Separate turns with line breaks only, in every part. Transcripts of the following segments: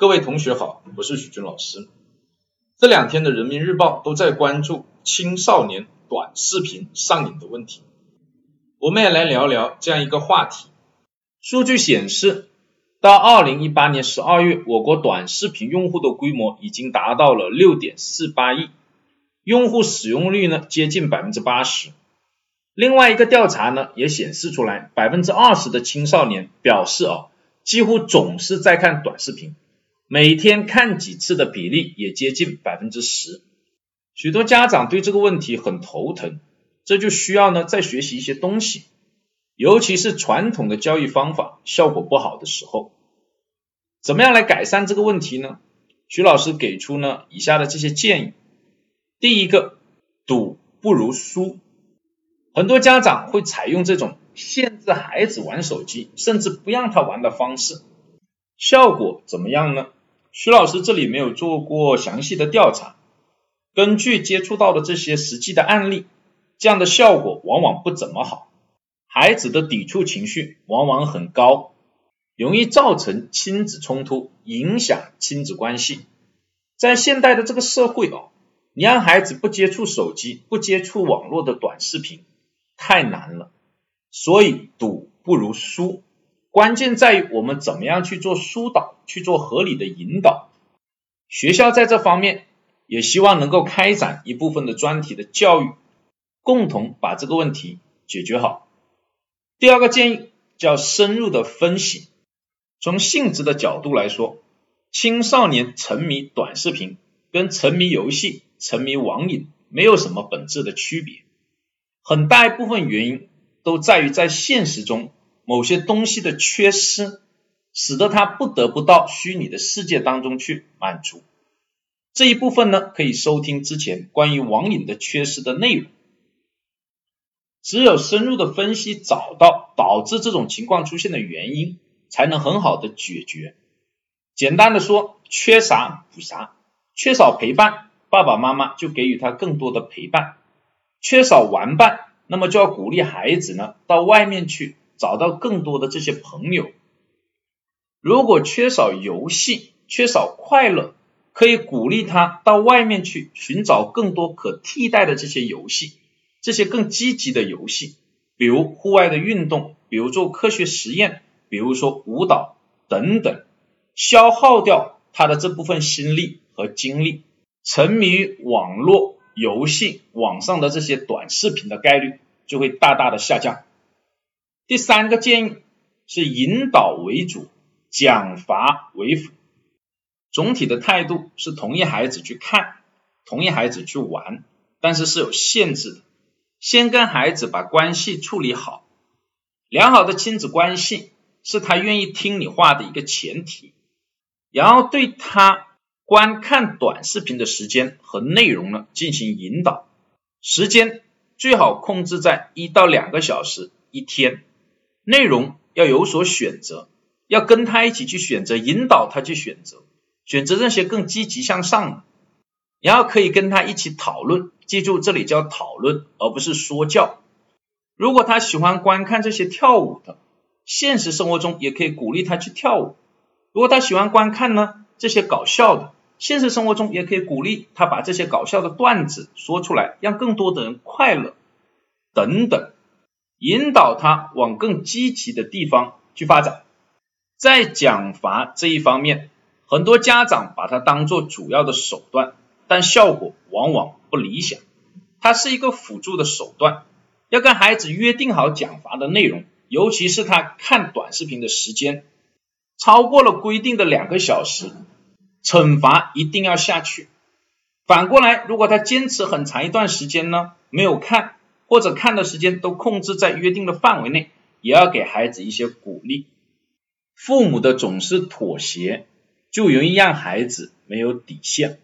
各位同学好，我是许军老师。这两天的人民日报都在关注青少年短视频上瘾的问题，我们也来聊聊这样一个话题。数据显示，到二零一八年十二月，我国短视频用户的规模已经达到了六点四八亿，用户使用率呢接近百分之八十。另外一个调查呢也显示出来，百分之二十的青少年表示啊，几乎总是在看短视频。每天看几次的比例也接近百分之十，许多家长对这个问题很头疼，这就需要呢再学习一些东西，尤其是传统的教育方法效果不好的时候，怎么样来改善这个问题呢？徐老师给出呢以下的这些建议，第一个，赌不如输，很多家长会采用这种限制孩子玩手机，甚至不让他玩的方式，效果怎么样呢？徐老师这里没有做过详细的调查，根据接触到的这些实际的案例，这样的效果往往不怎么好，孩子的抵触情绪往往很高，容易造成亲子冲突，影响亲子关系。在现代的这个社会哦，你让孩子不接触手机、不接触网络的短视频太难了，所以赌不如输。关键在于我们怎么样去做疏导，去做合理的引导。学校在这方面也希望能够开展一部分的专题的教育，共同把这个问题解决好。第二个建议叫深入的分析。从性质的角度来说，青少年沉迷短视频跟沉迷游戏、沉迷网瘾没有什么本质的区别，很大一部分原因都在于在现实中。某些东西的缺失，使得他不得不到虚拟的世界当中去满足。这一部分呢，可以收听之前关于网瘾的缺失的内容。只有深入的分析，找到导致这种情况出现的原因，才能很好的解决。简单的说，缺啥补啥。缺少陪伴，爸爸妈妈就给予他更多的陪伴；缺少玩伴，那么就要鼓励孩子呢到外面去。找到更多的这些朋友，如果缺少游戏，缺少快乐，可以鼓励他到外面去寻找更多可替代的这些游戏，这些更积极的游戏，比如户外的运动，比如做科学实验，比如说舞蹈等等，消耗掉他的这部分心力和精力，沉迷于网络游戏、网上的这些短视频的概率就会大大的下降。第三个建议是引导为主，奖罚为辅。总体的态度是同意孩子去看，同意孩子去玩，但是是有限制的。先跟孩子把关系处理好，良好的亲子关系是他愿意听你话的一个前提。然后对他观看短视频的时间和内容呢进行引导，时间最好控制在一到两个小时一天。内容要有所选择，要跟他一起去选择，引导他去选择，选择那些更积极向上的，然后可以跟他一起讨论，记住这里叫讨论，而不是说教。如果他喜欢观看这些跳舞的，现实生活中也可以鼓励他去跳舞；如果他喜欢观看呢这些搞笑的，现实生活中也可以鼓励他把这些搞笑的段子说出来，让更多的人快乐等等。引导他往更积极的地方去发展，在奖罚这一方面，很多家长把它当做主要的手段，但效果往往不理想。它是一个辅助的手段，要跟孩子约定好奖罚的内容，尤其是他看短视频的时间超过了规定的两个小时，惩罚一定要下去。反过来，如果他坚持很长一段时间呢，没有看。或者看的时间都控制在约定的范围内，也要给孩子一些鼓励。父母的总是妥协，就容易让孩子没有底线。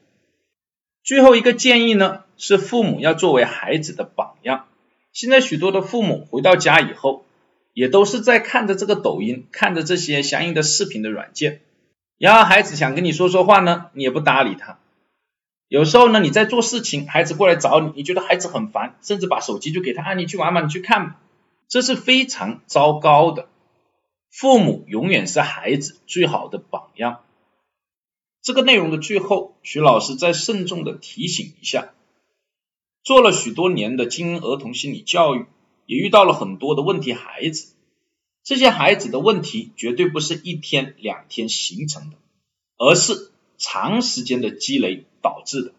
最后一个建议呢，是父母要作为孩子的榜样。现在许多的父母回到家以后，也都是在看着这个抖音，看着这些相应的视频的软件，然后孩子想跟你说说话呢，你也不搭理他。有时候呢，你在做事情，孩子过来找你，你觉得孩子很烦，甚至把手机就给他，啊，你去玩吧，你去看吧，这是非常糟糕的。父母永远是孩子最好的榜样。这个内容的最后，徐老师再慎重的提醒一下：做了许多年的精英儿童心理教育，也遇到了很多的问题孩子。这些孩子的问题绝对不是一天两天形成的，而是长时间的积累导致的。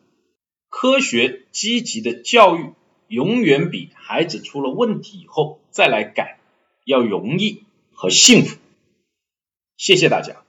科学积极的教育，永远比孩子出了问题以后再来改要容易和幸福。谢谢大家。